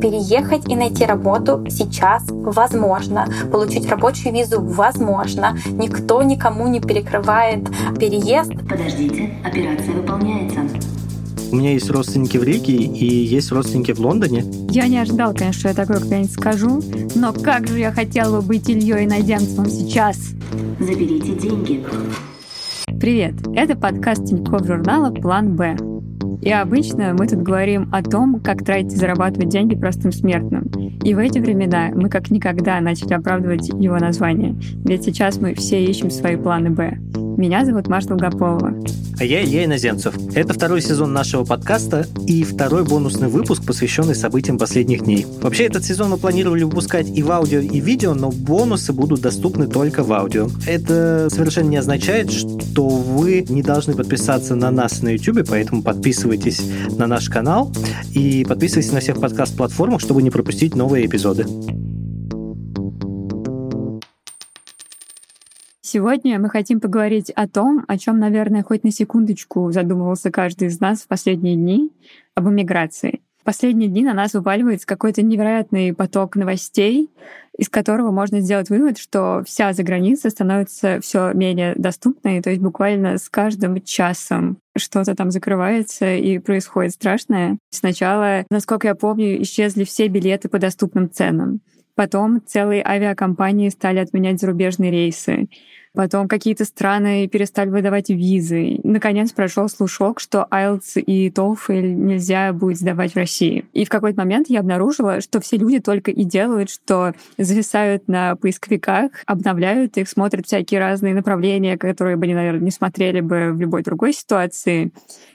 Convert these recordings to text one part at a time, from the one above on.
Переехать и найти работу сейчас возможно. Получить рабочую визу возможно. Никто никому не перекрывает переезд. Подождите, операция выполняется. У меня есть родственники в Риге и есть родственники в Лондоне. Я не ожидал, конечно, что я такое когда-нибудь скажу, но как же я хотела быть Ильей Найденцевым сейчас. Заберите деньги. Привет, это подкаст Тинькофф журнала «План Б». И обычно мы тут говорим о том, как тратить и зарабатывать деньги простым смертным. И в эти времена мы как никогда начали оправдывать его название. Ведь сейчас мы все ищем свои планы «Б». Меня зовут Маша Долгополова. А я Илья Иноземцев. Это второй сезон нашего подкаста и второй бонусный выпуск, посвященный событиям последних дней. Вообще, этот сезон мы планировали выпускать и в аудио, и в видео, но бонусы будут доступны только в аудио. Это совершенно не означает, что вы не должны подписаться на нас на YouTube, поэтому подписывайтесь на наш канал и подписывайтесь на всех подкаст-платформах, чтобы не пропустить новые эпизоды. Сегодня мы хотим поговорить о том, о чем, наверное, хоть на секундочку задумывался каждый из нас в последние дни, об эмиграции. В последние дни на нас уваливается какой-то невероятный поток новостей, из которого можно сделать вывод, что вся заграница становится все менее доступной, то есть буквально с каждым часом что-то там закрывается и происходит страшное. Сначала, насколько я помню, исчезли все билеты по доступным ценам. Потом целые авиакомпании стали отменять зарубежные рейсы. Потом какие-то страны перестали выдавать визы. Наконец прошел слушок, что IELTS и TOEFL нельзя будет сдавать в России. И в какой-то момент я обнаружила, что все люди только и делают, что зависают на поисковиках, обновляют их, смотрят всякие разные направления, которые бы они, наверное, не смотрели бы в любой другой ситуации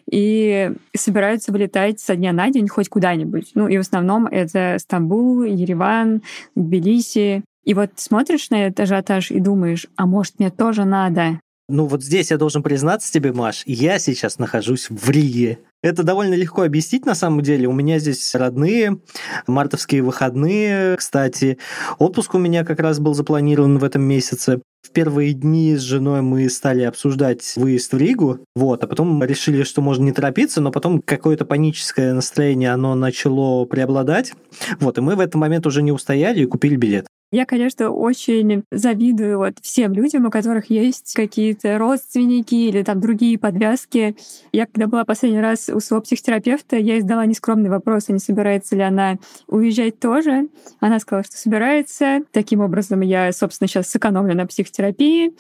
и собираются вылетать со дня на день хоть куда-нибудь. Ну и в основном это Стамбул, Ереван, Тбилиси. И вот смотришь на этот ажиотаж и думаешь, а может, мне тоже надо? Ну вот здесь я должен признаться тебе, Маш, я сейчас нахожусь в Риге. Это довольно легко объяснить на самом деле. У меня здесь родные, мартовские выходные, кстати. Отпуск у меня как раз был запланирован в этом месяце. В первые дни с женой мы стали обсуждать выезд в Ригу, вот, а потом решили, что можно не торопиться, но потом какое-то паническое настроение, оно начало преобладать, вот, и мы в этот момент уже не устояли и купили билет. Я, конечно, очень завидую вот всем людям, у которых есть какие-то родственники или там другие подвязки. Я, когда была последний раз у своего психотерапевта, я издала нескромный вопрос, а не собирается ли она уезжать тоже. Она сказала, что собирается. Таким образом, я, собственно, сейчас сэкономлю на психотерапии.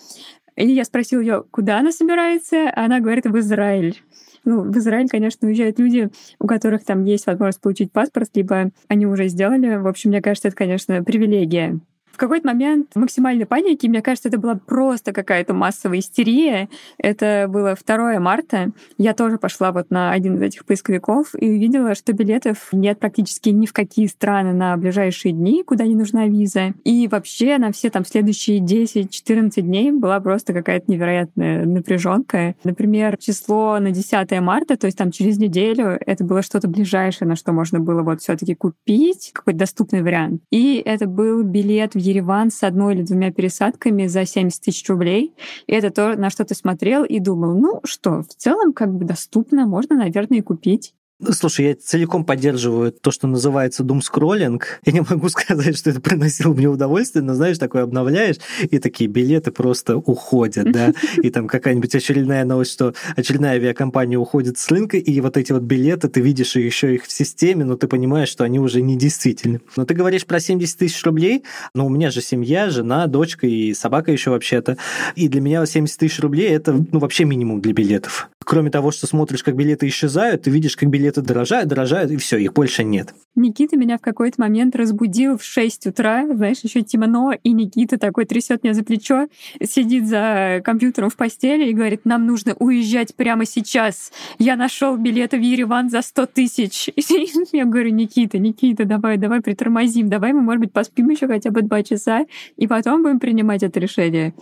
И я спросила ее, куда она собирается. Она говорит, в Израиль. Ну, в Израиль, конечно, уезжают люди, у которых там есть возможность получить паспорт, либо они уже сделали. В общем, мне кажется, это, конечно, привилегия какой-то момент максимальной паники, мне кажется, это была просто какая-то массовая истерия. Это было 2 марта. Я тоже пошла вот на один из этих поисковиков и увидела, что билетов нет практически ни в какие страны на ближайшие дни, куда не нужна виза. И вообще на все там следующие 10-14 дней была просто какая-то невероятная напряженка. Например, число на 10 марта, то есть там через неделю, это было что-то ближайшее, на что можно было вот все таки купить, какой-то доступный вариант. И это был билет в Ереван с одной или двумя пересадками за 70 тысяч рублей. И это то, на что ты смотрел и думал, ну что, в целом как бы доступно, можно, наверное, и купить. Слушай, я целиком поддерживаю то, что называется думскроллинг. Я не могу сказать, что это приносило мне удовольствие, но, знаешь, такое обновляешь, и такие билеты просто уходят, да, и там какая-нибудь очередная новость, что очередная авиакомпания уходит с рынка, и вот эти вот билеты, ты видишь еще их в системе, но ты понимаешь, что они уже не действительны. Но ты говоришь про 70 тысяч рублей, но у меня же семья, жена, дочка и собака еще вообще-то, и для меня 70 тысяч рублей это ну, вообще минимум для билетов. Кроме того, что смотришь, как билеты исчезают, ты видишь, как билеты дорожают, дорожают, и все, их больше нет. Никита меня в какой-то момент разбудил в 6 утра, знаешь, еще темно, и Никита такой трясет меня за плечо, сидит за компьютером в постели и говорит, нам нужно уезжать прямо сейчас. Я нашел билеты в Ереван за 100 тысяч. Я говорю, Никита, Никита, давай, давай притормозим, давай мы, может быть, поспим еще хотя бы два часа, и потом будем принимать это решение.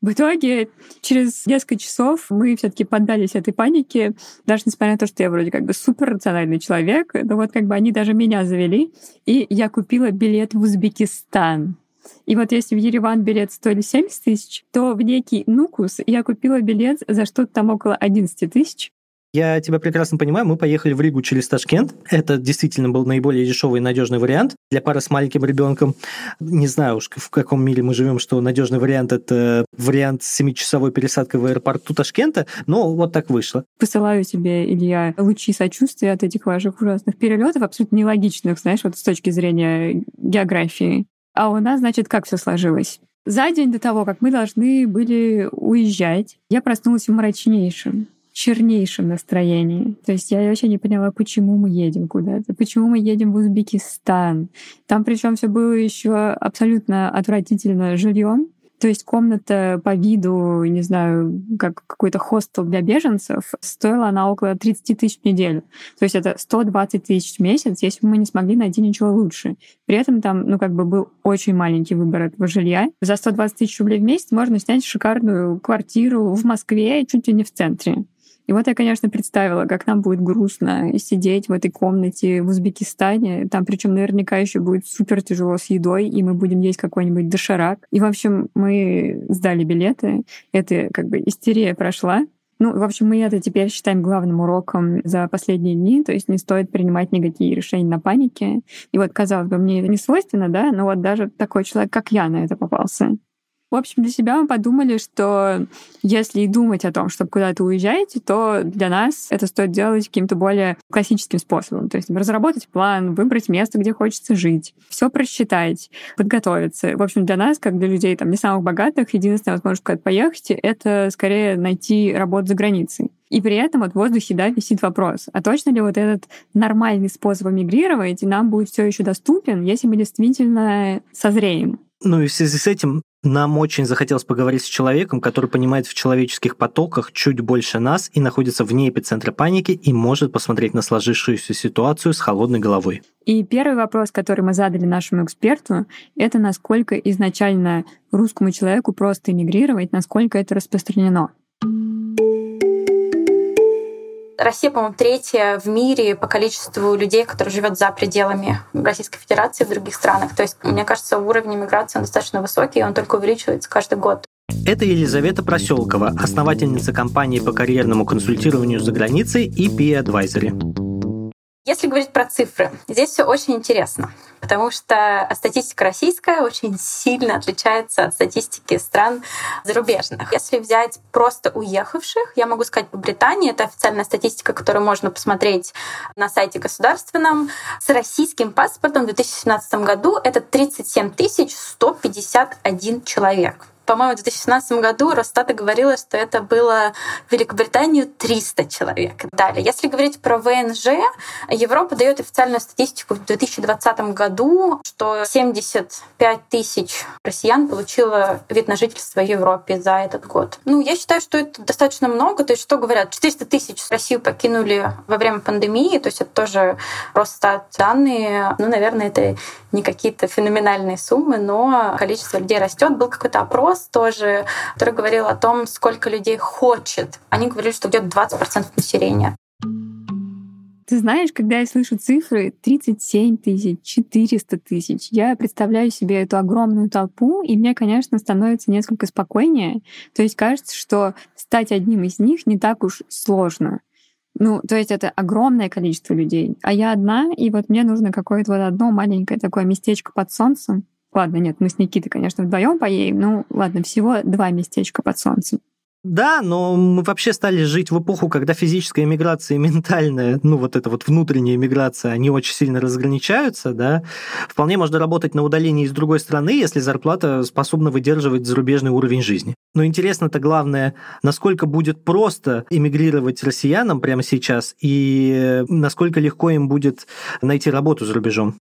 В итоге через несколько часов мы все-таки поддались этой панике, даже несмотря на то, что я вроде как бы супер рациональный человек, но вот как бы они даже меня завели, и я купила билет в Узбекистан. И вот если в Ереван билет стоили 70 тысяч, то в некий Нукус я купила билет за что-то там около 11 тысяч. Я тебя прекрасно понимаю, мы поехали в Ригу через Ташкент. Это действительно был наиболее дешевый и надежный вариант для пары с маленьким ребенком. Не знаю уж, в каком мире мы живем, что надежный вариант – это вариант с 7-часовой пересадкой в аэропорту Ташкента, но вот так вышло. Посылаю тебе, Илья, лучи сочувствия от этих ваших ужасных перелетов, абсолютно нелогичных, знаешь, вот с точки зрения географии. А у нас, значит, как все сложилось? За день до того, как мы должны были уезжать, я проснулась в мрачнейшем чернейшем настроении. То есть я вообще не поняла, почему мы едем куда-то, почему мы едем в Узбекистан. Там причем все было еще абсолютно отвратительно жильем. То есть комната по виду, не знаю, как какой-то хостел для беженцев, стоила она около 30 тысяч в неделю. То есть это 120 тысяч в месяц, если бы мы не смогли найти ничего лучше. При этом там, ну, как бы был очень маленький выбор этого жилья. За 120 тысяч рублей в месяц можно снять шикарную квартиру в Москве, чуть ли не в центре. И вот я, конечно, представила, как нам будет грустно сидеть в этой комнате в Узбекистане. Там причем наверняка еще будет супер тяжело с едой, и мы будем есть какой-нибудь доширак. И, в общем, мы сдали билеты. Это как бы истерия прошла. Ну, в общем, мы это теперь считаем главным уроком за последние дни, то есть не стоит принимать никакие решения на панике. И вот, казалось бы, мне это не свойственно, да, но вот даже такой человек, как я, на это попался. В общем, для себя мы подумали, что если думать о том, чтобы куда-то уезжать, то для нас это стоит делать каким-то более классическим способом. То есть разработать план, выбрать место, где хочется жить, все просчитать, подготовиться. В общем, для нас, как для людей там, не самых богатых, единственная возможность куда-то поехать — это скорее найти работу за границей. И при этом вот в воздухе, да, висит вопрос, а точно ли вот этот нормальный способ эмигрировать нам будет все еще доступен, если мы действительно созреем? Ну и в связи с этим нам очень захотелось поговорить с человеком, который понимает в человеческих потоках чуть больше нас и находится вне эпицентра паники и может посмотреть на сложившуюся ситуацию с холодной головой. И первый вопрос, который мы задали нашему эксперту, это насколько изначально русскому человеку просто эмигрировать, насколько это распространено. Россия, по-моему, третья в мире по количеству людей, которые живет за пределами Российской Федерации в других странах. То есть, мне кажется, уровень миграции он достаточно высокий, и он только увеличивается каждый год. Это Елизавета Проселкова, основательница компании по карьерному консультированию за границей EP Advisory. Если говорить про цифры, здесь все очень интересно, потому что статистика российская очень сильно отличается от статистики стран зарубежных. Если взять просто уехавших, я могу сказать по Британии, это официальная статистика, которую можно посмотреть на сайте государственном, с российским паспортом в 2017 году это 37 151 человек по-моему, в 2017 году Росстата говорила, что это было в Великобританию 300 человек. Далее, если говорить про ВНЖ, Европа дает официальную статистику в 2020 году, что 75 тысяч россиян получило вид на жительство в Европе за этот год. Ну, я считаю, что это достаточно много. То есть, что говорят, 400 тысяч Россию покинули во время пандемии, то есть это тоже просто данные. Ну, наверное, это не какие-то феноменальные суммы, но количество людей растет. Был какой-то опрос тоже, который говорил о том, сколько людей хочет. Они говорили, что где-то 20% населения. Ты знаешь, когда я слышу цифры 37 тысяч, 400 тысяч, я представляю себе эту огромную толпу, и мне, конечно, становится несколько спокойнее. То есть кажется, что стать одним из них не так уж сложно. Ну, то есть это огромное количество людей. А я одна, и вот мне нужно какое-то вот одно маленькое такое местечко под солнцем. Ладно, нет, мы с Никитой, конечно, вдвоем поедем. Ну, ладно, всего два местечка под солнцем. Да, но мы вообще стали жить в эпоху, когда физическая иммиграция и ментальная, ну вот эта вот внутренняя иммиграция, они очень сильно разграничаются, да. Вполне можно работать на удалении из другой страны, если зарплата способна выдерживать зарубежный уровень жизни. Но интересно-то главное, насколько будет просто эмигрировать россиянам прямо сейчас и насколько легко им будет найти работу за рубежом.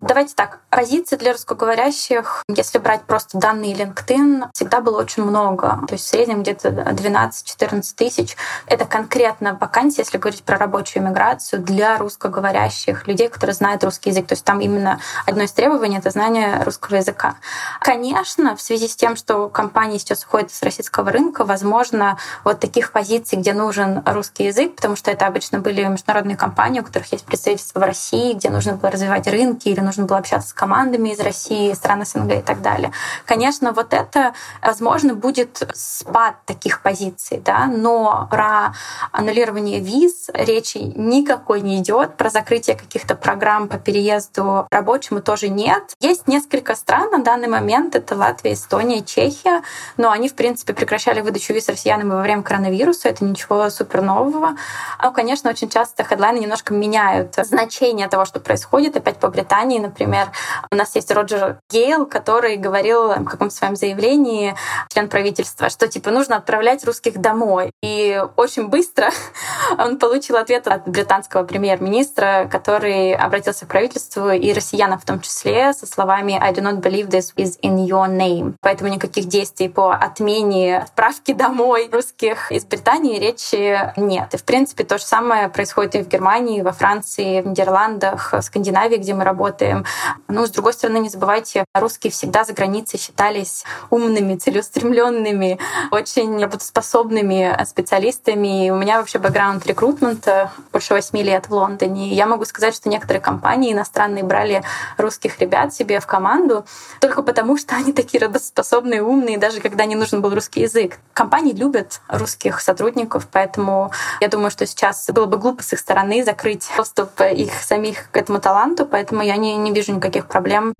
Давайте так. Позиций для русскоговорящих, если брать просто данные LinkedIn, всегда было очень много. То есть в среднем где-то 12-14 тысяч. Это конкретно вакансия, если говорить про рабочую миграцию, для русскоговорящих людей, которые знают русский язык. То есть там именно одно из требований — это знание русского языка. Конечно, в связи с тем, что компании сейчас уходят с российского рынка, возможно, вот таких позиций, где нужен русский язык, потому что это обычно были международные компании, у которых есть представительство в России, где нужно было развивать рынки или нужно было общаться с командами из России, стран СНГ и так далее. Конечно, вот это, возможно, будет спад таких позиций, да, но про аннулирование виз речи никакой не идет, про закрытие каких-то программ по переезду рабочему тоже нет. Есть несколько стран на данный момент, это Латвия, Эстония, Чехия, но они, в принципе, прекращали выдачу виз россиянам во время коронавируса, это ничего супер нового. А, конечно, очень часто хедлайны немножко меняют значение того, что происходит. Опять по Британии, например, у нас есть Роджер Гейл, который говорил в каком-то своем заявлении, член правительства, что типа нужно отправлять русских домой. И очень быстро он получил ответ от британского премьер-министра, который обратился к правительству и россиянам в том числе со словами «I do not believe this is in your name». Поэтому никаких действий по отмене отправки домой русских из Британии речи нет. И, в принципе, то же самое происходит и в Германии, во Франции, в Нидерландах, в Скандинавии, где мы работаем. Ну, с другой стороны, не забывайте, русские всегда за границей считались умными, целеустремленными, очень работоспособными специалистами. И у меня вообще бэкграунд рекрутмента больше восьми лет в Лондоне. И я могу сказать, что некоторые компании иностранные брали русских ребят себе в команду только потому, что они такие работоспособные, умные, даже когда не нужен был русский язык. Компании любят русских сотрудников, поэтому я думаю, что сейчас было бы глупо с их стороны закрыть доступ их самих к этому таланту, поэтому я не, не вижу никаких проблем.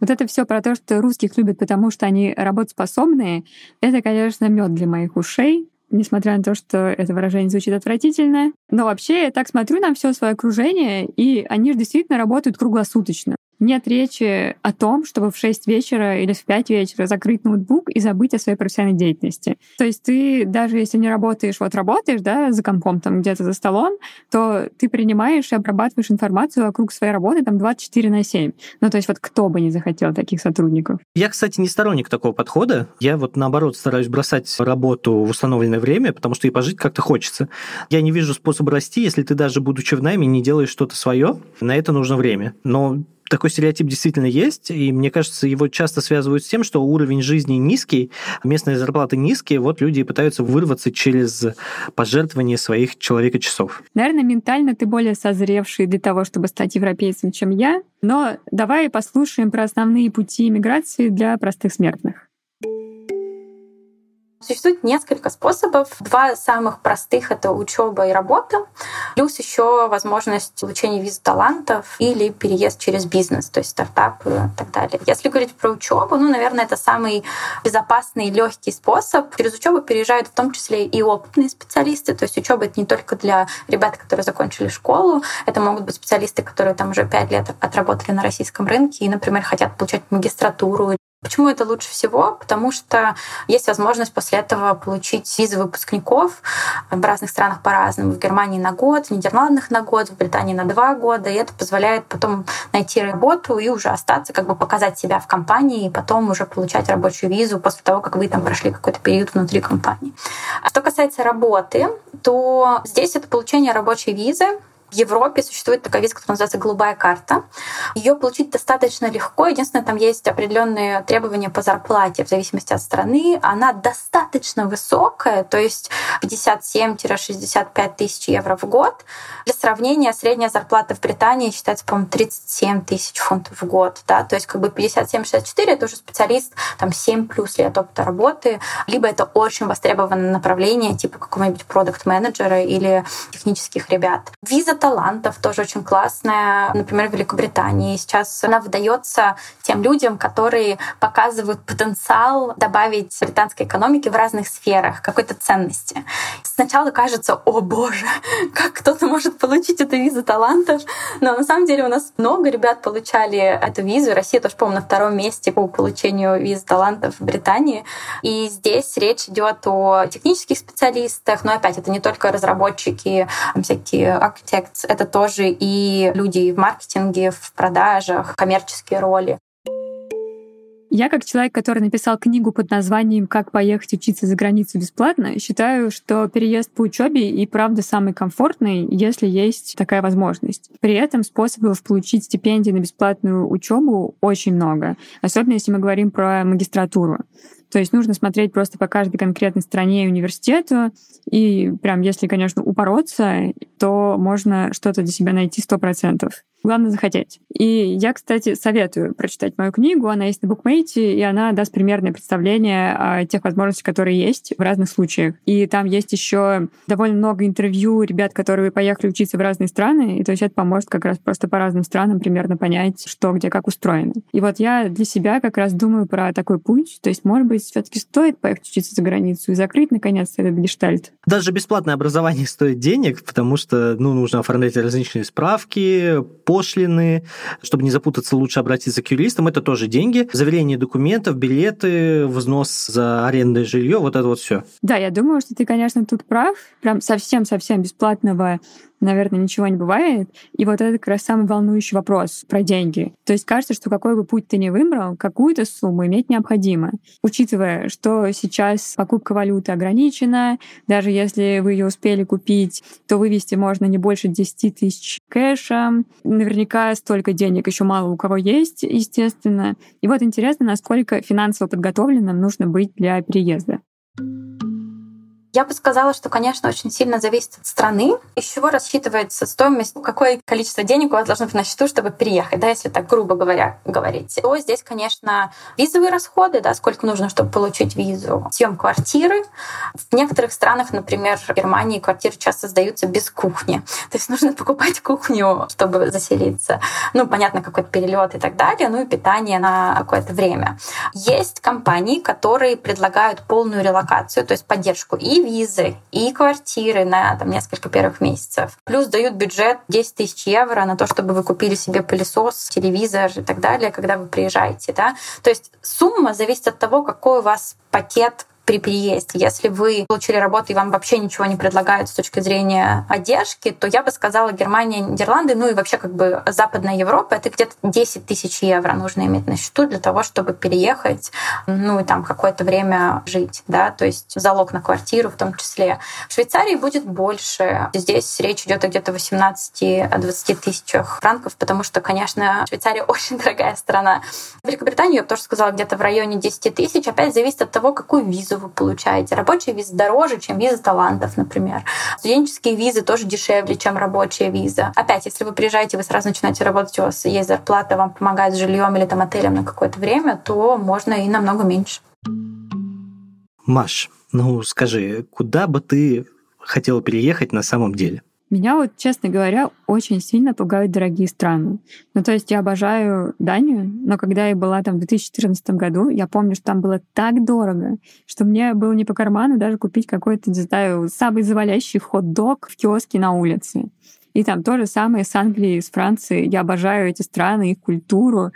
Вот это все про то, что русских любят, потому что они работоспособные, это, конечно, мед для моих ушей несмотря на то, что это выражение звучит отвратительно. Но вообще я так смотрю на все свое окружение, и они же действительно работают круглосуточно. Нет речи о том, чтобы в 6 вечера или в 5 вечера закрыть ноутбук и забыть о своей профессиональной деятельности. То есть ты, даже если не работаешь, вот работаешь, да, за компом там где-то за столом, то ты принимаешь и обрабатываешь информацию вокруг своей работы там 24 на 7. Ну, то есть вот кто бы не захотел таких сотрудников. Я, кстати, не сторонник такого подхода. Я вот наоборот стараюсь бросать работу в установленное время, потому что и пожить как-то хочется. Я не вижу способа расти, если ты даже будучи в найме не делаешь что-то свое. На это нужно время. Но такой стереотип действительно есть, и мне кажется, его часто связывают с тем, что уровень жизни низкий, местные зарплаты низкие, вот люди пытаются вырваться через пожертвование своих человека-часов. Наверное, ментально ты более созревший для того, чтобы стать европейцем, чем я, но давай послушаем про основные пути иммиграции для простых смертных. Существует несколько способов. Два самых простых — это учеба и работа, плюс еще возможность получения виз талантов или переезд через бизнес, то есть стартапы и так далее. Если говорить про учебу, ну, наверное, это самый безопасный и легкий способ. Через учебу переезжают в том числе и опытные специалисты, то есть учеба это не только для ребят, которые закончили школу, это могут быть специалисты, которые там уже пять лет отработали на российском рынке и, например, хотят получать магистратуру Почему это лучше всего? Потому что есть возможность после этого получить визы выпускников в разных странах по-разному. В Германии на год, в Нидерландах на год, в Британии на два года. И это позволяет потом найти работу и уже остаться, как бы показать себя в компании, и потом уже получать рабочую визу после того, как вы там прошли какой-то период внутри компании. А что касается работы, то здесь это получение рабочей визы в Европе существует такая виза, которая называется «голубая карта». Ее получить достаточно легко. Единственное, там есть определенные требования по зарплате в зависимости от страны. Она достаточно высокая, то есть 57-65 тысяч евро в год. Для сравнения, средняя зарплата в Британии считается, по-моему, 37 тысяч фунтов в год. Да? То есть как бы 57-64 — это уже специалист, там 7 плюс лет опыта работы, либо это очень востребованное направление, типа какого-нибудь продукт-менеджера или технических ребят. Виза талантов тоже очень классная, например, в Великобритании. Сейчас она выдается тем людям, которые показывают потенциал добавить британской экономике в разных сферах какой-то ценности. Сначала кажется, о боже, как кто-то может получить эту визу талантов, но на самом деле у нас много ребят получали эту визу. Россия тоже, по-моему, на втором месте по получению виз талантов в Британии. И здесь речь идет о технических специалистах, но опять это не только разработчики, всякие архитекторы, это тоже и люди в маркетинге, в продажах, коммерческие роли. Я, как человек, который написал книгу под названием «Как поехать учиться за границу бесплатно», считаю, что переезд по учебе и правда самый комфортный, если есть такая возможность. При этом способов получить стипендии на бесплатную учебу очень много, особенно если мы говорим про магистратуру. То есть нужно смотреть просто по каждой конкретной стране и университету, и прям если, конечно, упороться, то можно что-то для себя найти сто процентов. Главное захотеть. И я, кстати, советую прочитать мою книгу. Она есть на букмейте, и она даст примерное представление о тех возможностях, которые есть в разных случаях. И там есть еще довольно много интервью ребят, которые поехали учиться в разные страны. И то есть это поможет как раз просто по разным странам примерно понять, что где как устроено. И вот я для себя как раз думаю про такой путь. То есть, может быть, все таки стоит поехать учиться за границу и закрыть, наконец, этот гештальт. Даже бесплатное образование стоит денег, потому что ну, нужно оформлять различные справки, пошлины. Чтобы не запутаться, лучше обратиться к юристам. Это тоже деньги. Заверение документов, билеты, взнос за арендное жилье, вот это вот все. Да, я думаю, что ты, конечно, тут прав. Прям совсем-совсем бесплатного наверное, ничего не бывает. И вот это как раз самый волнующий вопрос про деньги. То есть кажется, что какой бы путь ты ни выбрал, какую-то сумму иметь необходимо. Учитывая, что сейчас покупка валюты ограничена, даже если вы ее успели купить, то вывести можно не больше 10 тысяч кэша. Наверняка столько денег еще мало у кого есть, естественно. И вот интересно, насколько финансово подготовленным нужно быть для переезда. Я бы сказала, что, конечно, очень сильно зависит от страны, из чего рассчитывается стоимость, какое количество денег у вас должно быть на счету, чтобы переехать, да, если так грубо говоря говорить. То здесь, конечно, визовые расходы, да, сколько нужно, чтобы получить визу, съем квартиры. В некоторых странах, например, в Германии квартиры часто сдаются без кухни. То есть нужно покупать кухню, чтобы заселиться. Ну, понятно, какой-то перелет и так далее, ну и питание на какое-то время. Есть компании, которые предлагают полную релокацию, то есть поддержку и визы, и квартиры на там, несколько первых месяцев. Плюс дают бюджет 10 тысяч евро на то, чтобы вы купили себе пылесос, телевизор и так далее, когда вы приезжаете. Да? То есть сумма зависит от того, какой у вас пакет при переезде. Если вы получили работу и вам вообще ничего не предлагают с точки зрения одежки, то я бы сказала Германия, Нидерланды, ну и вообще как бы Западная Европа, это где-то 10 тысяч евро нужно иметь на счету для того, чтобы переехать, ну и там какое-то время жить, да, то есть залог на квартиру в том числе. В Швейцарии будет больше. Здесь речь идет о где-то 18-20 тысячах франков, потому что, конечно, Швейцария очень дорогая страна. Великобританию я бы тоже сказала где-то в районе 10 тысяч. Опять зависит от того, какую визу вы получаете. Рабочая виза дороже, чем виза талантов, например. Студенческие визы тоже дешевле, чем рабочая виза. Опять, если вы приезжаете, вы сразу начинаете работать, у вас есть зарплата, вам помогает с жильем или там отелем на какое-то время, то можно и намного меньше. Маш, ну скажи, куда бы ты хотела переехать на самом деле? Меня вот, честно говоря, очень сильно пугают дорогие страны. Ну, то есть я обожаю Данию, но когда я была там в 2014 году, я помню, что там было так дорого, что мне было не по карману даже купить какой-то, не знаю, самый завалящий хот-дог в киоске на улице. И там то же самое с Англией, с Францией. Я обожаю эти страны, их культуру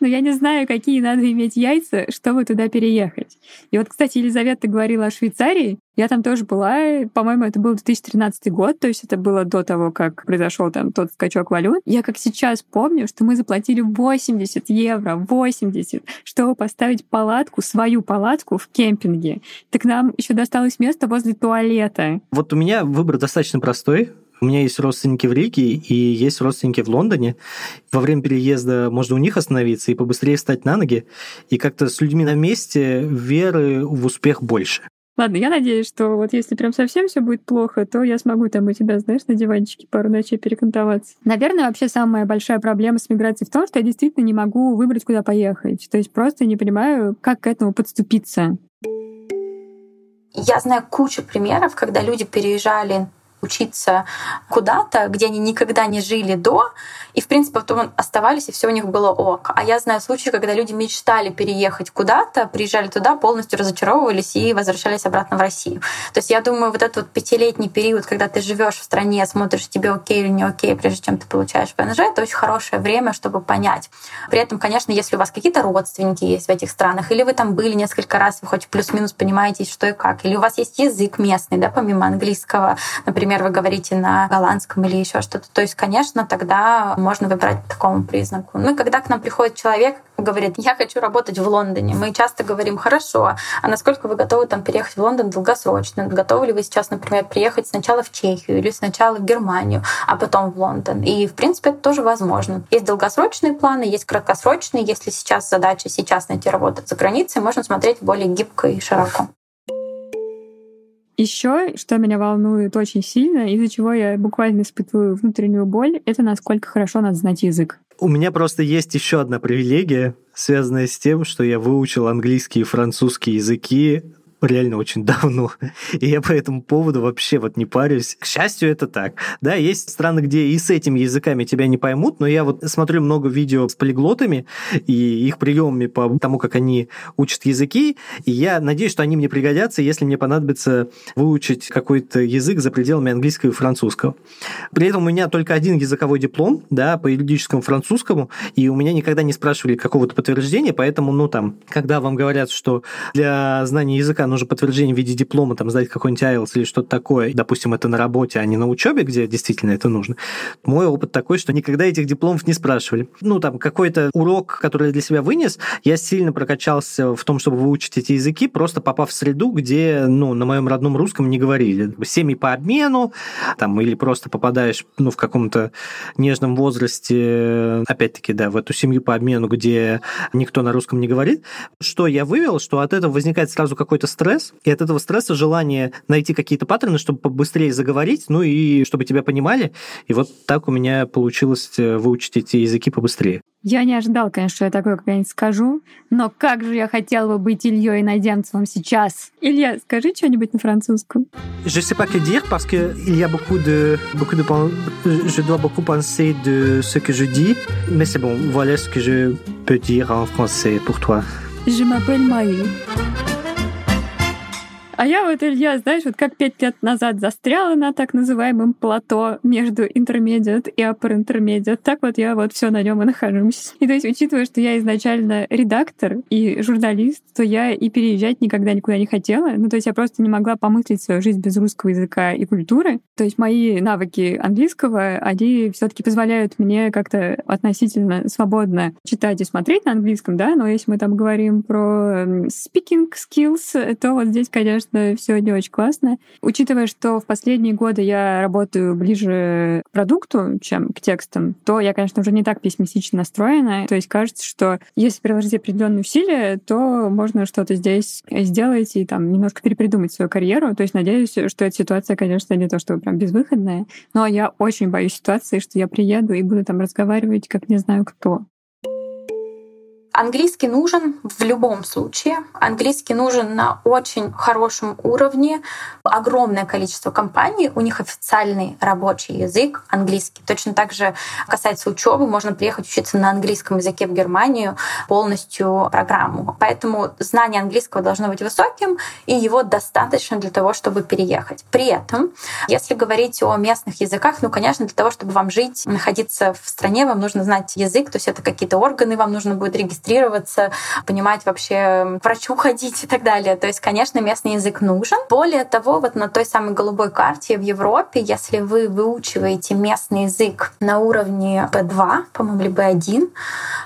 но я не знаю, какие надо иметь яйца, чтобы туда переехать. И вот, кстати, Елизавета говорила о Швейцарии. Я там тоже была, по-моему, это был 2013 год, то есть это было до того, как произошел там тот скачок валют. Я как сейчас помню, что мы заплатили 80 евро, 80, чтобы поставить палатку, свою палатку в кемпинге. Так нам еще досталось место возле туалета. Вот у меня выбор достаточно простой. У меня есть родственники в Риге и есть родственники в Лондоне. Во время переезда можно у них остановиться и побыстрее встать на ноги. И как-то с людьми на месте веры в успех больше. Ладно, я надеюсь, что вот если прям совсем все будет плохо, то я смогу там у тебя, знаешь, на диванчике пару ночей перекантоваться. Наверное, вообще самая большая проблема с миграцией в том, что я действительно не могу выбрать, куда поехать. То есть просто не понимаю, как к этому подступиться. Я знаю кучу примеров, когда люди переезжали учиться куда-то, где они никогда не жили до, и, в принципе, потом оставались, и все у них было ок. А я знаю случаи, когда люди мечтали переехать куда-то, приезжали туда, полностью разочаровывались и возвращались обратно в Россию. То есть я думаю, вот этот вот пятилетний период, когда ты живешь в стране, смотришь, тебе окей или не окей, прежде чем ты получаешь ВНЖ, это очень хорошее время, чтобы понять. При этом, конечно, если у вас какие-то родственники есть в этих странах, или вы там были несколько раз, вы хоть плюс-минус понимаете, что и как, или у вас есть язык местный, да, помимо английского, например, например, вы говорите на голландском или еще что-то, то есть, конечно, тогда можно выбрать по такому признаку. Ну когда к нам приходит человек, говорит, я хочу работать в Лондоне, мы часто говорим, хорошо, а насколько вы готовы там переехать в Лондон долгосрочно? Готовы ли вы сейчас, например, приехать сначала в Чехию или сначала в Германию, а потом в Лондон? И, в принципе, это тоже возможно. Есть долгосрочные планы, есть краткосрочные. Если сейчас задача сейчас найти работу за границей, можно смотреть более гибко и широко. Еще, что меня волнует очень сильно, из-за чего я буквально испытываю внутреннюю боль, это насколько хорошо надо знать язык. У меня просто есть еще одна привилегия, связанная с тем, что я выучил английский и французский языки реально очень давно. И я по этому поводу вообще вот не парюсь. К счастью, это так. Да, есть страны, где и с этими языками тебя не поймут, но я вот смотрю много видео с полиглотами и их приемами по тому, как они учат языки, и я надеюсь, что они мне пригодятся, если мне понадобится выучить какой-то язык за пределами английского и французского. При этом у меня только один языковой диплом, да, по юридическому французскому, и у меня никогда не спрашивали какого-то подтверждения, поэтому, ну, там, когда вам говорят, что для знания языка нужно подтверждение в виде диплома, там, сдать какой-нибудь IELTS или что-то такое, допустим, это на работе, а не на учебе, где действительно это нужно. Мой опыт такой, что никогда этих дипломов не спрашивали. Ну, там, какой-то урок, который я для себя вынес, я сильно прокачался в том, чтобы выучить эти языки, просто попав в среду, где, ну, на моем родном русском не говорили. Семьи по обмену, там, или просто попадаешь, ну, в каком-то нежном возрасте, опять-таки, да, в эту семью по обмену, где никто на русском не говорит. Что я вывел, что от этого возникает сразу какой-то стресс, и от этого стресса желание найти какие-то паттерны, чтобы побыстрее заговорить, ну и чтобы тебя понимали. И вот так у меня получилось э, выучить эти языки побыстрее. Я не ожидал, конечно, что я такое когда-нибудь скажу, но как же я хотела бы быть Ильей Найдемцевым сейчас. Илья, скажи что-нибудь на французском. Je sais pas que dire parce que il y a beaucoup de beaucoup de je dois beaucoup penser de ce que je dis, mais c'est bon. Voilà ce que je peux dire en français pour toi. Je m'appelle Maï. А я вот, Илья, знаешь, вот как пять лет назад застряла на так называемом плато между intermediate и upper intermediate, так вот я вот все на нем и нахожусь. И то есть, учитывая, что я изначально редактор и журналист, то я и переезжать никогда никуда не хотела. Ну, то есть я просто не могла помыслить свою жизнь без русского языка и культуры. То есть мои навыки английского, они все таки позволяют мне как-то относительно свободно читать и смотреть на английском, да, но если мы там говорим про speaking skills, то вот здесь, конечно, конечно, все не очень классно. Учитывая, что в последние годы я работаю ближе к продукту, чем к текстам, то я, конечно, уже не так пессимистично настроена. То есть кажется, что если приложить определенные усилия, то можно что-то здесь сделать и там немножко перепридумать свою карьеру. То есть надеюсь, что эта ситуация, конечно, не то, что прям безвыходная, но я очень боюсь ситуации, что я приеду и буду там разговаривать, как не знаю кто. Английский нужен в любом случае. Английский нужен на очень хорошем уровне. Огромное количество компаний, у них официальный рабочий язык английский. Точно так же касается учебы, можно приехать учиться на английском языке в Германию полностью программу. Поэтому знание английского должно быть высоким, и его достаточно для того, чтобы переехать. При этом, если говорить о местных языках, ну, конечно, для того, чтобы вам жить, находиться в стране, вам нужно знать язык, то есть это какие-то органы, вам нужно будет регистрироваться регистрироваться, понимать вообще, к врачу ходить и так далее. То есть, конечно, местный язык нужен. Более того, вот на той самой голубой карте в Европе, если вы выучиваете местный язык на уровне B2, по-моему, или B1,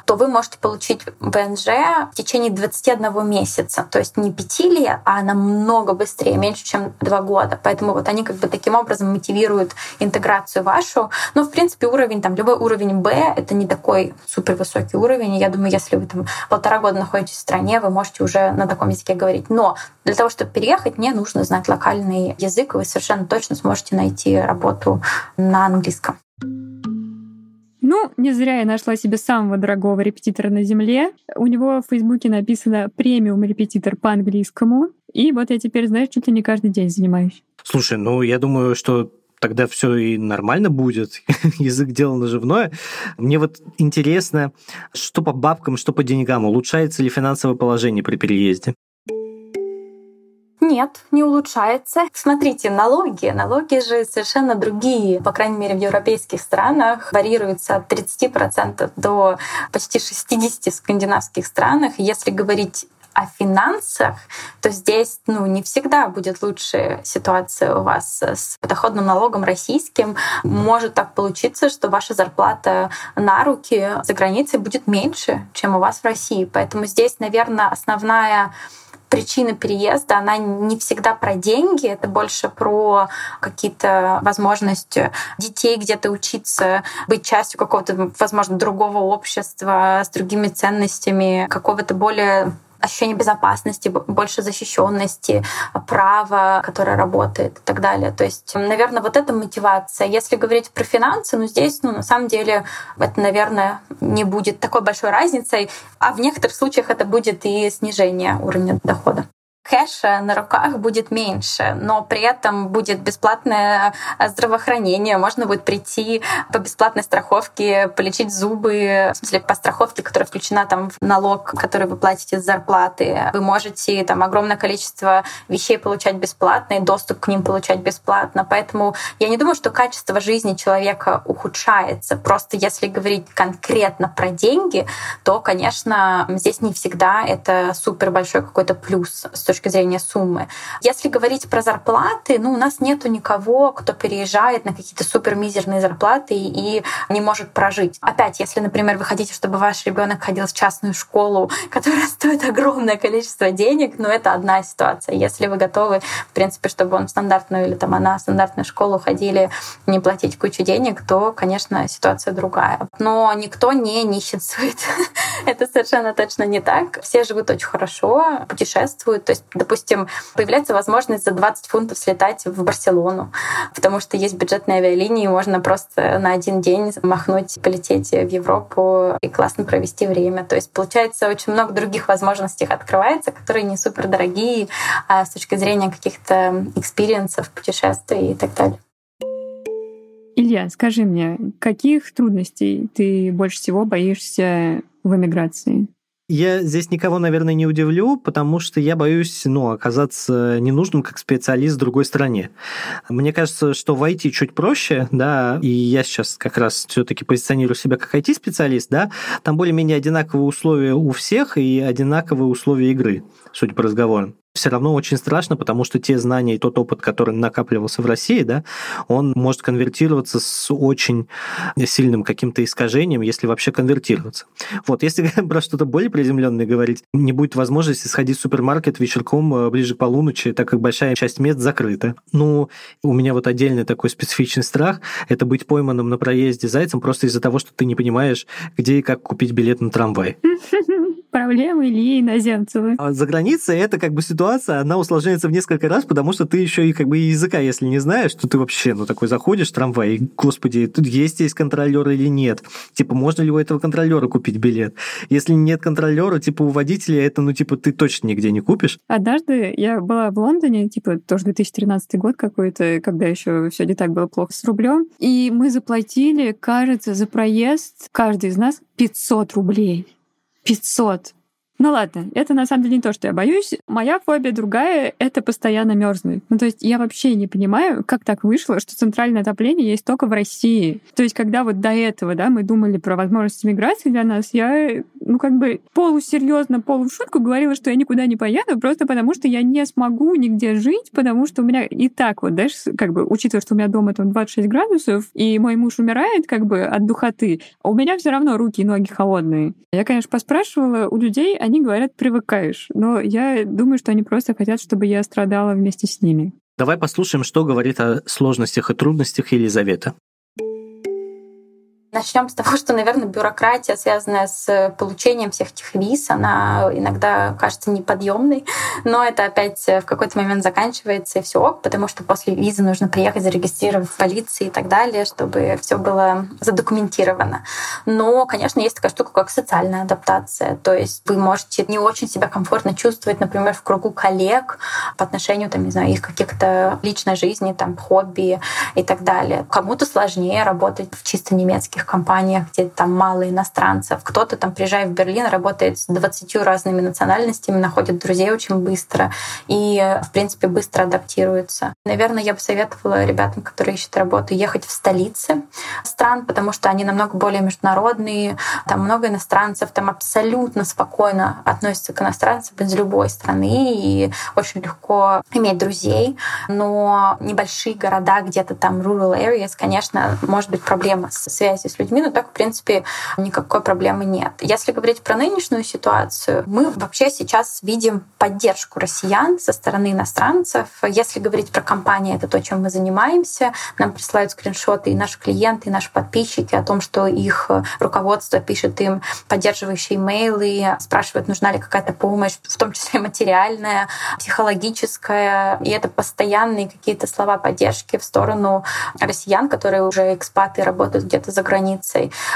то вы можете получить ВНЖ в течение 21 месяца. То есть не 5 лет, а намного быстрее, меньше, чем 2 года. Поэтому вот они как бы таким образом мотивируют интеграцию вашу. Но, в принципе, уровень, там, любой уровень B — это не такой супер высокий уровень. Я думаю, если вы там, полтора года находитесь в стране, вы можете уже на таком языке говорить. Но для того, чтобы переехать, не нужно знать локальный язык, и вы совершенно точно сможете найти работу на английском. Ну, не зря я нашла себе самого дорогого репетитора на Земле. У него в Фейсбуке написано «премиум репетитор по английскому». И вот я теперь, знаешь, чуть ли не каждый день занимаюсь. Слушай, ну я думаю, что тогда все и нормально будет. Язык дело наживное. Мне вот интересно, что по бабкам, что по деньгам. Улучшается ли финансовое положение при переезде? Нет, не улучшается. Смотрите, налоги. Налоги же совершенно другие. По крайней мере, в европейских странах варьируются от 30% до почти 60% в скандинавских странах. Если говорить о финансах, то здесь ну, не всегда будет лучшая ситуация у вас с подоходным налогом российским. Может так получиться, что ваша зарплата на руки за границей будет меньше, чем у вас в России. Поэтому здесь, наверное, основная причина переезда, она не всегда про деньги, это больше про какие-то возможности детей где-то учиться, быть частью какого-то, возможно, другого общества с другими ценностями, какого-то более ощущение безопасности, больше защищенности, права, которое работает и так далее. То есть, наверное, вот эта мотивация. Если говорить про финансы, ну здесь, ну на самом деле, это, наверное, не будет такой большой разницей, а в некоторых случаях это будет и снижение уровня дохода кэша на руках будет меньше, но при этом будет бесплатное э, здравоохранение, можно будет прийти по бесплатной страховке, полечить зубы, в смысле по страховке, которая включена там в налог, который вы платите с зарплаты. Вы можете там огромное количество вещей получать бесплатно и доступ к ним получать бесплатно. Поэтому я не думаю, что качество жизни человека ухудшается. Просто если говорить конкретно про деньги, то, конечно, здесь не всегда это супер большой какой-то плюс с точки зрения суммы. Если говорить про зарплаты, ну, у нас нету никого, кто переезжает на какие-то супер мизерные зарплаты и не может прожить. Опять, если, например, вы хотите, чтобы ваш ребенок ходил в частную школу, которая стоит огромное количество денег, ну, это одна ситуация. Если вы готовы, в принципе, чтобы он в стандартную или там она в стандартную школу ходили, не платить кучу денег, то, конечно, ситуация другая. Но никто не нищенствует. это совершенно точно не так. Все живут очень хорошо, путешествуют. То есть допустим, появляется возможность за 20 фунтов слетать в Барселону, потому что есть бюджетные авиалинии, можно просто на один день махнуть, полететь в Европу и классно провести время. То есть, получается, очень много других возможностей открывается, которые не супер дорогие а с точки зрения каких-то experience ов, путешествий и так далее. Илья, скажи мне, каких трудностей ты больше всего боишься в эмиграции? Я здесь никого, наверное, не удивлю, потому что я боюсь ну, оказаться ненужным как специалист в другой стране. Мне кажется, что в IT чуть проще, да, и я сейчас как раз все-таки позиционирую себя как IT-специалист, да, там более-менее одинаковые условия у всех и одинаковые условия игры, судя по разговорам все равно очень страшно, потому что те знания и тот опыт, который накапливался в России, да, он может конвертироваться с очень сильным каким-то искажением, если вообще конвертироваться. Вот, если про что-то более приземленное говорить, не будет возможности сходить в супермаркет вечерком э, ближе к полуночи, так как большая часть мест закрыта. Ну, у меня вот отдельный такой специфичный страх – это быть пойманным на проезде зайцем просто из-за того, что ты не понимаешь, где и как купить билет на трамвай. проблемы Ильи Иноземцева. А за границей это как бы ситуация, она усложняется в несколько раз, потому что ты еще и как бы языка, если не знаешь, то ты вообще, ну, такой заходишь в трамвай, и, господи, тут есть есть контролер или нет? Типа, можно ли у этого контролера купить билет? Если нет контролера, типа, у водителя это, ну, типа, ты точно нигде не купишь. Однажды я была в Лондоне, типа, тоже 2013 год какой-то, когда еще все не так было плохо с рублем, и мы заплатили, кажется, за проезд, каждый из нас 500 рублей. 500. Ну ладно, это на самом деле не то, что я боюсь. Моя фобия другая — это постоянно мерзнуть. Ну то есть я вообще не понимаю, как так вышло, что центральное отопление есть только в России. То есть когда вот до этого, да, мы думали про возможность миграции для нас, я, ну как бы полусерьезно, полушутку говорила, что я никуда не поеду, просто потому что я не смогу нигде жить, потому что у меня и так вот, знаешь, как бы, учитывая, что у меня дома там 26 градусов, и мой муж умирает как бы от духоты, у меня все равно руки и ноги холодные. Я, конечно, поспрашивала у людей, они говорят, привыкаешь. Но я думаю, что они просто хотят, чтобы я страдала вместе с ними. Давай послушаем, что говорит о сложностях и трудностях Елизавета. Начнем с того, что, наверное, бюрократия, связанная с получением всех этих виз, она иногда кажется неподъемной, но это опять в какой-то момент заканчивается и все, потому что после визы нужно приехать, зарегистрировать в полиции и так далее, чтобы все было задокументировано. Но, конечно, есть такая штука, как социальная адаптация. То есть вы можете не очень себя комфортно чувствовать, например, в кругу коллег по отношению, там, не знаю, их каких-то личной жизни, там, хобби и так далее. Кому-то сложнее работать в чисто немецких больших компаниях, где там мало иностранцев. Кто-то там, приезжая в Берлин, работает с 20 разными национальностями, находит друзей очень быстро и, в принципе, быстро адаптируется. Наверное, я бы советовала ребятам, которые ищут работу, ехать в столицы стран, потому что они намного более международные, там много иностранцев, там абсолютно спокойно относятся к иностранцам из любой страны и очень легко иметь друзей. Но небольшие города, где-то там rural areas, конечно, может быть проблема с связью с людьми, но так, в принципе, никакой проблемы нет. Если говорить про нынешнюю ситуацию, мы вообще сейчас видим поддержку россиян со стороны иностранцев. Если говорить про компании, это то, чем мы занимаемся. Нам присылают скриншоты и наши клиенты, и наши подписчики о том, что их руководство пишет им поддерживающие имейлы, спрашивает, нужна ли какая-то помощь, в том числе материальная, психологическая. И это постоянные какие-то слова поддержки в сторону россиян, которые уже экспаты работают где-то за границей.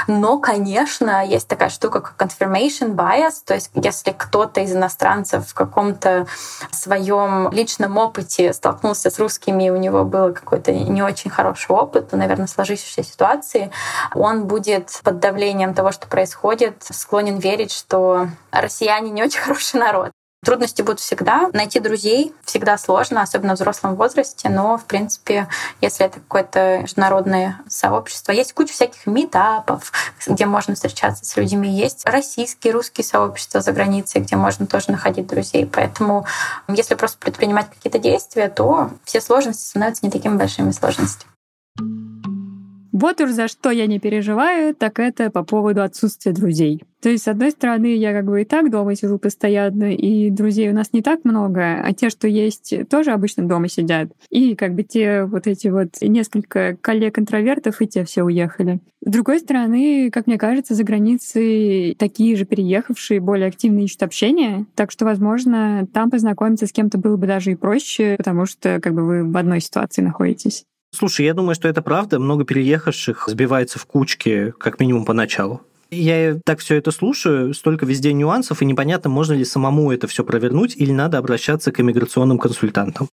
Но, конечно, есть такая штука, как confirmation bias, то есть если кто-то из иностранцев в каком-то своем личном опыте столкнулся с русскими, и у него был какой-то не очень хороший опыт, то, наверное, сложившейся ситуации, он будет под давлением того, что происходит, склонен верить, что россияне не очень хороший народ. Трудности будут всегда. Найти друзей всегда сложно, особенно в взрослом возрасте, но, в принципе, если это какое-то международное сообщество, есть куча всяких метапов, где можно встречаться с людьми, есть российские, русские сообщества за границей, где можно тоже находить друзей. Поэтому, если просто предпринимать какие-то действия, то все сложности становятся не такими большими сложностями. Вот уж за что я не переживаю, так это по поводу отсутствия друзей. То есть, с одной стороны, я как бы и так дома сижу постоянно, и друзей у нас не так много, а те, что есть, тоже обычно дома сидят. И как бы те вот эти вот несколько коллег-интровертов, и те все уехали. С другой стороны, как мне кажется, за границей такие же переехавшие более активно ищут общение, так что, возможно, там познакомиться с кем-то было бы даже и проще, потому что как бы вы в одной ситуации находитесь. Слушай, я думаю, что это правда. Много переехавших сбивается в кучки, как минимум поначалу. Я так все это слушаю, столько везде нюансов, и непонятно, можно ли самому это все провернуть, или надо обращаться к иммиграционным консультантам.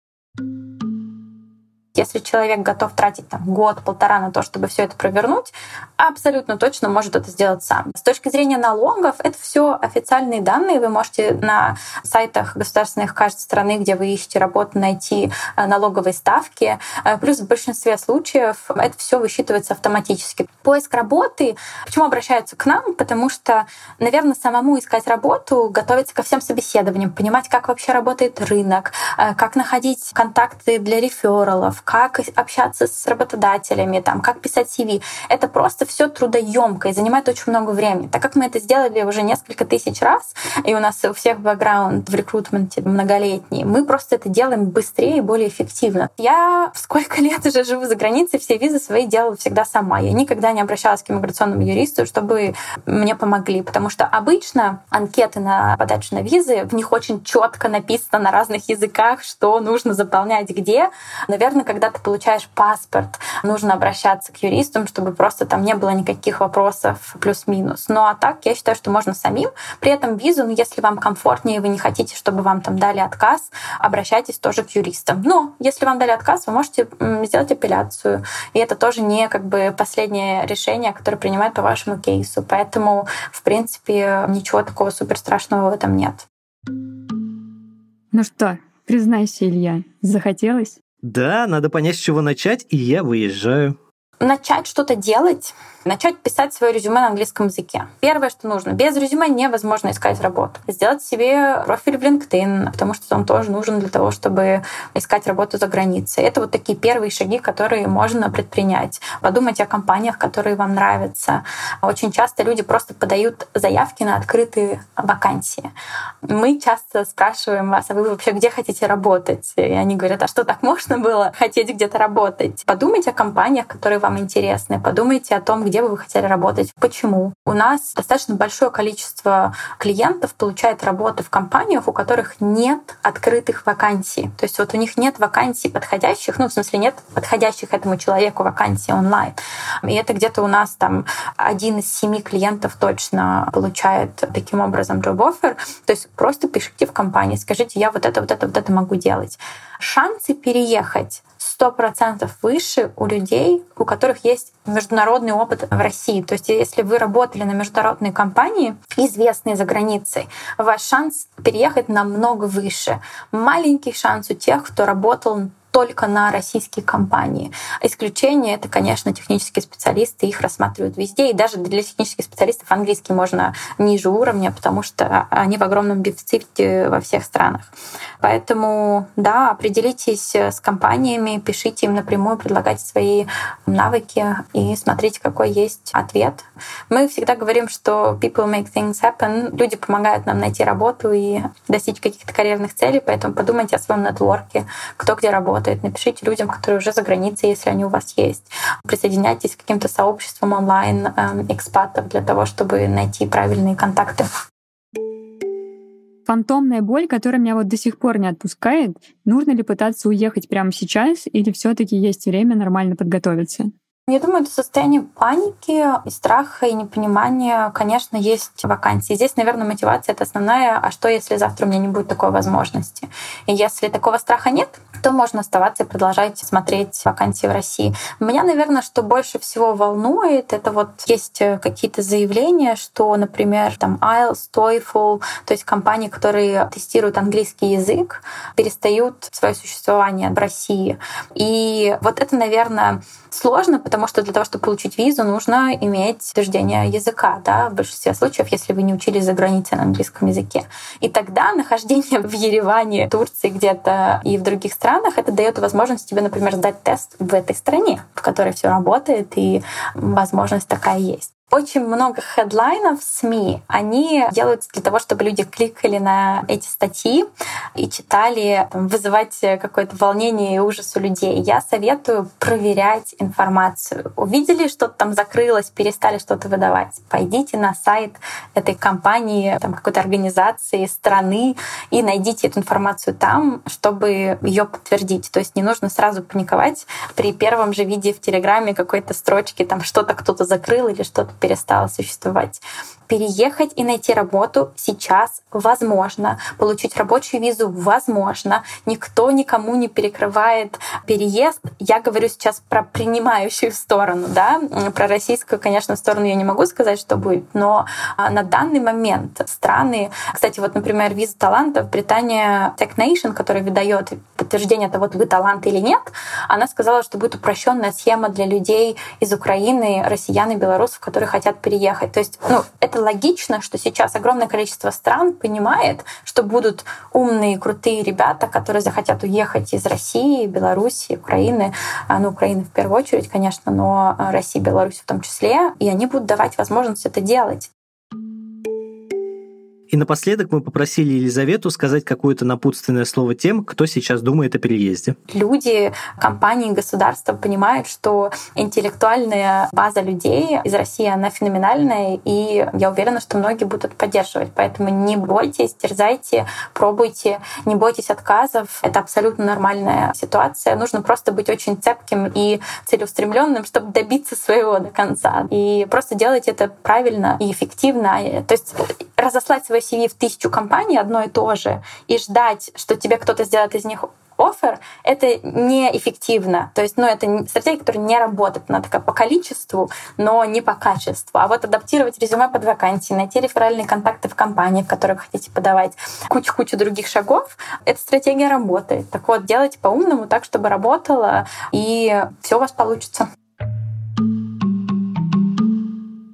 Если человек готов тратить там, год-полтора на то, чтобы все это провернуть, абсолютно точно может это сделать сам. С точки зрения налогов, это все официальные данные. Вы можете на сайтах государственных каждой страны, где вы ищете работу, найти э, налоговые ставки. Э, плюс в большинстве случаев это все высчитывается автоматически. Поиск работы, почему обращаются к нам? Потому что, наверное, самому искать работу, готовиться ко всем собеседованиям, понимать, как вообще работает рынок, э, как находить контакты для рефералов, как общаться с работодателями, там, как писать CV. Это просто все трудоемко и занимает очень много времени. Так как мы это сделали уже несколько тысяч раз, и у нас у всех бэкграунд в рекрутменте многолетний, мы просто это делаем быстрее и более эффективно. Я сколько лет уже живу за границей, все визы свои делала всегда сама. Я никогда не обращалась к иммиграционному юристу, чтобы мне помогли, потому что обычно анкеты на подачу на визы, в них очень четко написано на разных языках, что нужно заполнять где. Наверное, когда ты получаешь паспорт, нужно обращаться к юристам, чтобы просто там не было никаких вопросов плюс-минус. Ну а так, я считаю, что можно самим. При этом визу, ну, если вам комфортнее, вы не хотите, чтобы вам там дали отказ, обращайтесь тоже к юристам. Но если вам дали отказ, вы можете сделать апелляцию. И это тоже не как бы последнее решение, которое принимают по вашему кейсу. Поэтому, в принципе, ничего такого супер страшного в этом нет. Ну что, признайся, Илья, захотелось? Да, надо понять, с чего начать, и я выезжаю. Начать что-то делать начать писать свое резюме на английском языке. Первое, что нужно. Без резюме невозможно искать работу. Сделать себе профиль в LinkedIn, потому что он тоже нужен для того, чтобы искать работу за границей. Это вот такие первые шаги, которые можно предпринять. Подумать о компаниях, которые вам нравятся. Очень часто люди просто подают заявки на открытые вакансии. Мы часто спрашиваем вас, а вы вообще где хотите работать? И они говорят, а что так можно было хотеть где-то работать? Подумайте о компаниях, которые вам интересны. Подумайте о том, где бы вы хотели работать, почему. У нас достаточно большое количество клиентов получает работу в компаниях, у которых нет открытых вакансий. То есть вот у них нет вакансий подходящих, ну, в смысле, нет подходящих этому человеку вакансий онлайн. И это где-то у нас там один из семи клиентов точно получает таким образом job offer. То есть просто пишите в компании, скажите, я вот это, вот это, вот это могу делать. Шансы переехать сто процентов выше у людей, у которых есть международный опыт в России. То есть если вы работали на международной компании, известные за границей, ваш шанс переехать намного выше. Маленький шанс у тех, кто работал только на российские компании. Исключение — это, конечно, технические специалисты, их рассматривают везде, и даже для технических специалистов английский можно ниже уровня, потому что они в огромном дефиците во всех странах. Поэтому, да, определитесь с компаниями, пишите им напрямую, предлагайте свои навыки и смотрите, какой есть ответ. Мы всегда говорим, что people make things happen, люди помогают нам найти работу и достичь каких-то карьерных целей, поэтому подумайте о своем нетворке, кто где работает, напишите людям, которые уже за границей, если они у вас есть. Присоединяйтесь к каким-то сообществам онлайн э, экспатов для того, чтобы найти правильные контакты фантомная боль, которая меня вот до сих пор не отпускает. Нужно ли пытаться уехать прямо сейчас или все таки есть время нормально подготовиться? Я думаю, это состояние паники и страха и непонимания, конечно, есть вакансии. Здесь, наверное, мотивация — это основная. А что, если завтра у меня не будет такой возможности? И если такого страха нет, то можно оставаться и продолжать смотреть вакансии в России. Меня, наверное, что больше всего волнует, это вот есть какие-то заявления, что, например, там IELTS, TOEFL, то есть компании, которые тестируют английский язык, перестают свое существование в России. И вот это, наверное, сложно, потому что для того, чтобы получить визу, нужно иметь подтверждение языка, да, в большинстве случаев, если вы не учились за границей на английском языке. И тогда нахождение в Ереване, Турции где-то и в других странах, это дает возможность тебе, например, сдать тест в этой стране, в которой все работает, и возможность такая есть. Очень много хедлайнов в СМИ, они делаются для того, чтобы люди кликали на эти статьи и читали, там, вызывать какое-то волнение и ужас у людей. Я советую проверять информацию. Увидели, что-то там закрылось, перестали что-то выдавать. Пойдите на сайт этой компании, там, какой-то организации, страны и найдите эту информацию там, чтобы ее подтвердить. То есть не нужно сразу паниковать при первом же виде в Телеграме какой-то строчки, там что-то кто-то закрыл или что-то перестала существовать. Переехать и найти работу сейчас возможно. Получить рабочую визу возможно. Никто никому не перекрывает переезд. Я говорю сейчас про принимающую сторону, да, про российскую, конечно, сторону я не могу сказать, что будет, но а, на данный момент страны, кстати, вот, например, виза талантов, Британия Tech Nation, которая выдает подтверждение того, вы талант или нет, она сказала, что будет упрощенная схема для людей из Украины, россиян и белорусов, которые хотят переехать. То есть, ну, это логично, что сейчас огромное количество стран понимает, что будут умные, крутые ребята, которые захотят уехать из России, Беларуси, Украины, а, ну, Украины в первую очередь, конечно, но России, Беларуси в том числе, и они будут давать возможность это делать. И напоследок мы попросили Елизавету сказать какое-то напутственное слово тем, кто сейчас думает о переезде. Люди, компании, государства понимают, что интеллектуальная база людей из России, она феноменальная, и я уверена, что многие будут поддерживать. Поэтому не бойтесь, терзайте, пробуйте, не бойтесь отказов. Это абсолютно нормальная ситуация. Нужно просто быть очень цепким и целеустремленным, чтобы добиться своего до конца. И просто делать это правильно и эффективно. То есть разослать свой CV в тысячу компаний одно и то же и ждать, что тебе кто-то сделает из них офер, это неэффективно. То есть, ну, это стратегия, которая не работает. Она такая по количеству, но не по качеству. А вот адаптировать резюме под вакансии, найти реферальные контакты в компании, в которые вы хотите подавать, кучу-кучу других шагов, эта стратегия работает. Так вот, делайте по-умному так, чтобы работало, и все у вас получится.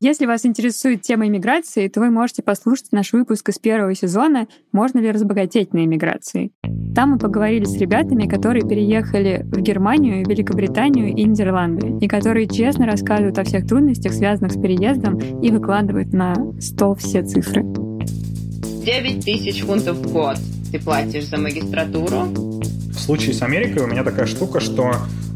Если вас интересует тема иммиграции, то вы можете послушать наш выпуск из первого сезона «Можно ли разбогатеть на иммиграции?». Там мы поговорили с ребятами, которые переехали в Германию, Великобританию и Нидерланды, и которые честно рассказывают о всех трудностях, связанных с переездом, и выкладывают на стол все цифры. 9 тысяч фунтов в год ты платишь за магистратуру. В случае с Америкой у меня такая штука, что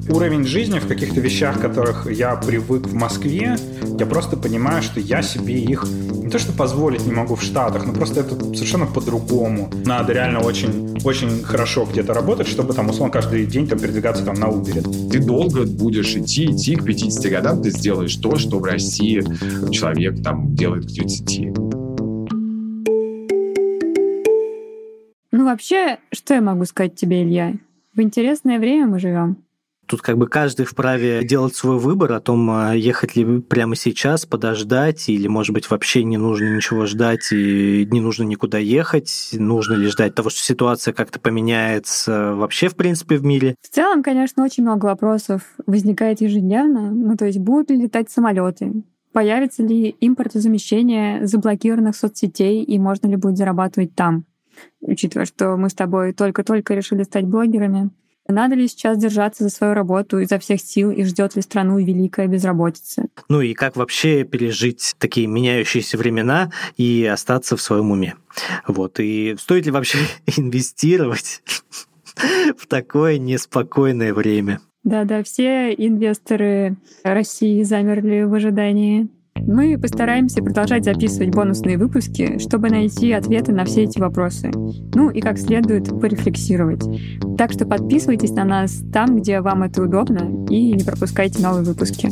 уровень жизни в каких-то вещах, которых я привык в Москве, я просто понимаю, что я себе их не то что позволить не могу в Штатах, но просто это совершенно по-другому. Надо реально очень, очень хорошо где-то работать, чтобы там, условно, каждый день там передвигаться там на Uber. Ты долго будешь идти, идти, к 50 годам ты сделаешь то, что в России человек там делает к 30. Ну, вообще, что я могу сказать тебе, Илья? В интересное время мы живем. Тут как бы каждый вправе делать свой выбор о том, а ехать ли прямо сейчас, подождать, или, может быть, вообще не нужно ничего ждать и не нужно никуда ехать, нужно ли ждать того, что ситуация как-то поменяется вообще, в принципе, в мире. В целом, конечно, очень много вопросов возникает ежедневно. Ну, то есть, будут ли летать самолеты? Появится ли импортозамещение заблокированных соцсетей и можно ли будет зарабатывать там? Учитывая, что мы с тобой только-только решили стать блогерами, надо ли сейчас держаться за свою работу изо всех сил и ждет ли страну великая безработица? Ну и как вообще пережить такие меняющиеся времена и остаться в своем уме? Вот. И стоит ли вообще инвестировать в такое неспокойное время? Да-да, все инвесторы России замерли в ожидании. Мы постараемся продолжать записывать бонусные выпуски, чтобы найти ответы на все эти вопросы. Ну и как следует порефлексировать. Так что подписывайтесь на нас там, где вам это удобно, и не пропускайте новые выпуски.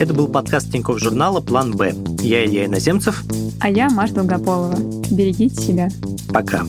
Это был подкаст Тинькофф журнала «План Б». Я Илья Иноземцев. А я Маша Долгополова. Берегите себя. Пока.